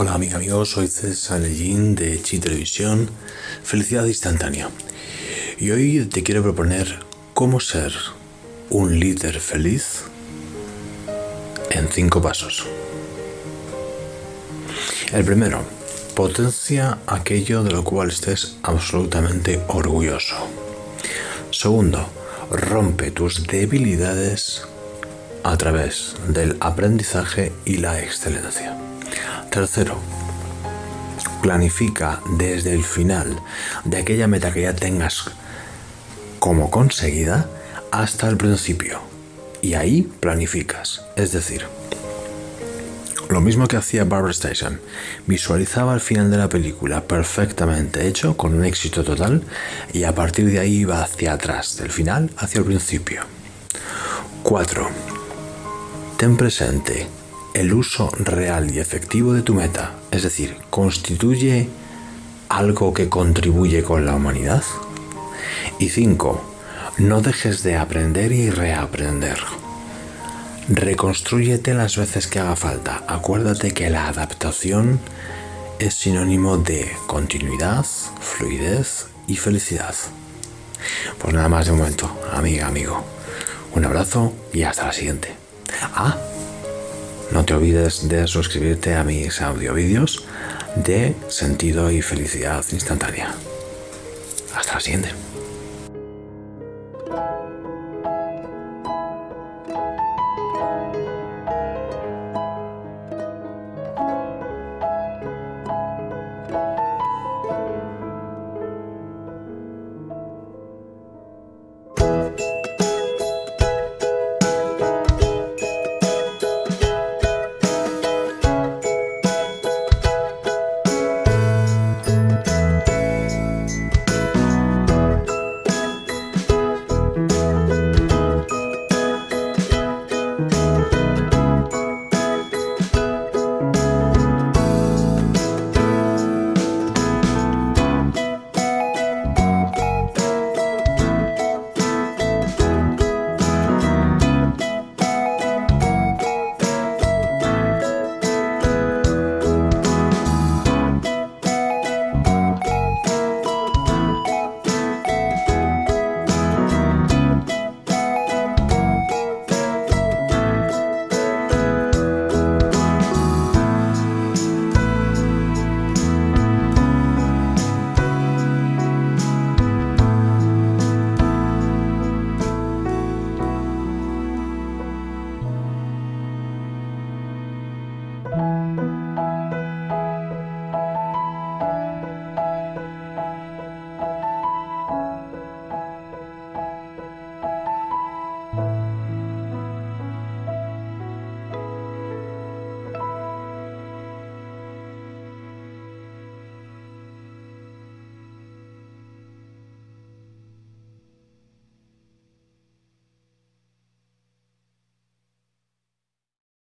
amiga, amigos, soy César Lellín de Chi Televisión, Felicidad Instantánea. Y hoy te quiero proponer cómo ser un líder feliz en cinco pasos. El primero, potencia aquello de lo cual estés absolutamente orgulloso. Segundo, rompe tus debilidades a través del aprendizaje y la excelencia. Tercero, planifica desde el final de aquella meta que ya tengas como conseguida hasta el principio. Y ahí planificas. Es decir, lo mismo que hacía Barbara Station. Visualizaba el final de la película perfectamente hecho, con un éxito total, y a partir de ahí iba hacia atrás, del final hacia el principio. 4. Ten presente el uso real y efectivo de tu meta, es decir, constituye algo que contribuye con la humanidad. Y 5. No dejes de aprender y reaprender. Reconstrúyete las veces que haga falta. Acuérdate que la adaptación es sinónimo de continuidad, fluidez y felicidad. Pues nada más de momento, amiga, amigo. Un abrazo y hasta la siguiente. Ah, no te olvides de suscribirte a mis audiovídeos de sentido y felicidad instantánea. Hasta la siguiente.